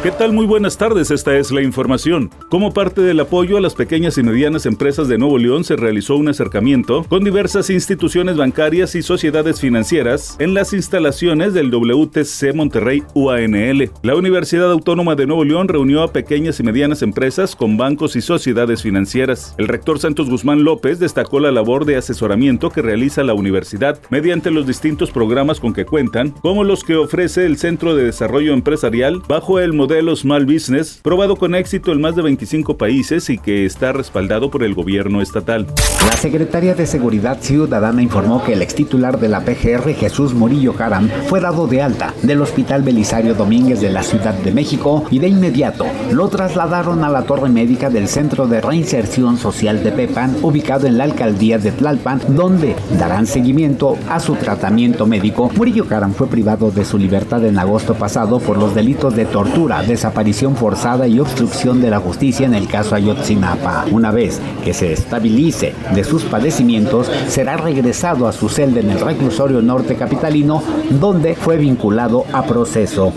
¿Qué tal? Muy buenas tardes, esta es la información. Como parte del apoyo a las pequeñas y medianas empresas de Nuevo León se realizó un acercamiento con diversas instituciones bancarias y sociedades financieras en las instalaciones del WTC Monterrey UANL. La Universidad Autónoma de Nuevo León reunió a pequeñas y medianas empresas con bancos y sociedades financieras. El rector Santos Guzmán López destacó la labor de asesoramiento que realiza la universidad mediante los distintos programas con que cuentan, como los que ofrece el Centro de Desarrollo Empresarial bajo el modelo modelo Small Business, probado con éxito en más de 25 países y que está respaldado por el gobierno estatal. La Secretaría de Seguridad Ciudadana informó que el ex titular de la PGR, Jesús Morillo Caram, fue dado de alta del Hospital Belisario Domínguez de la Ciudad de México y de inmediato lo trasladaron a la torre médica del Centro de Reinserción Social de Pepan, ubicado en la alcaldía de Tlalpan, donde darán seguimiento a su tratamiento médico. Murillo Caram fue privado de su libertad en agosto pasado por los delitos de tortura desaparición forzada y obstrucción de la justicia en el caso Ayotzinapa. Una vez que se estabilice de sus padecimientos, será regresado a su celda en el reclusorio norte capitalino, donde fue vinculado a proceso.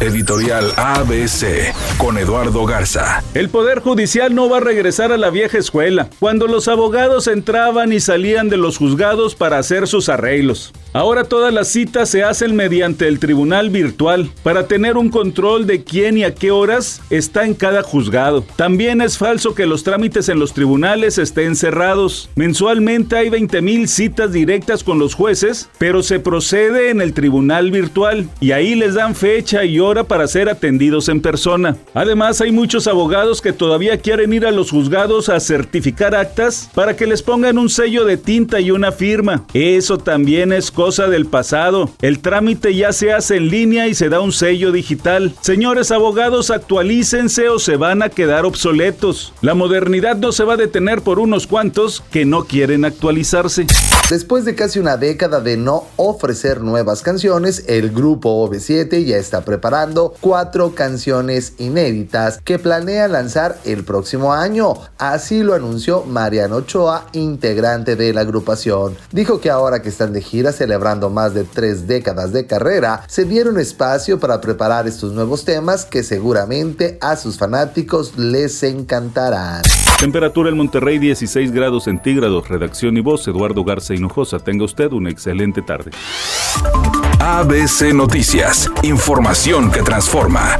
Editorial ABC con Eduardo Garza. El Poder Judicial no va a regresar a la vieja escuela, cuando los abogados entraban y salían de los juzgados para hacer sus arreglos. Ahora todas las citas se hacen mediante el tribunal virtual para tener un control de quién y a qué horas está en cada juzgado. También es falso que los trámites en los tribunales estén cerrados. Mensualmente hay 20 mil citas directas con los jueces, pero se procede en el tribunal virtual y ahí les dan fecha y hora para ser atendidos en persona. Además hay muchos abogados que todavía quieren ir a los juzgados a certificar actas para que les pongan un sello de tinta y una firma. Eso también es cosa del pasado. El trámite ya se hace en línea y se da un sello digital. Señores abogados, actualícense o se van a quedar obsoletos. La modernidad no se va a detener por unos cuantos que no quieren actualizarse. Después de casi una década de no ofrecer nuevas canciones, el grupo OV7 ya está preparando cuatro canciones inéditas que planea lanzar el próximo año. Así lo anunció Mariano Ochoa, integrante de la agrupación. Dijo que ahora que están de gira celebrando más de tres décadas de carrera, se dieron espacio para preparar estos nuevos temas que seguramente a sus fanáticos les encantarán. Temperatura en Monterrey 16 grados centígrados. Redacción y voz Eduardo Garza Hinojosa. Tenga usted una excelente tarde. ABC Noticias. Información que transforma.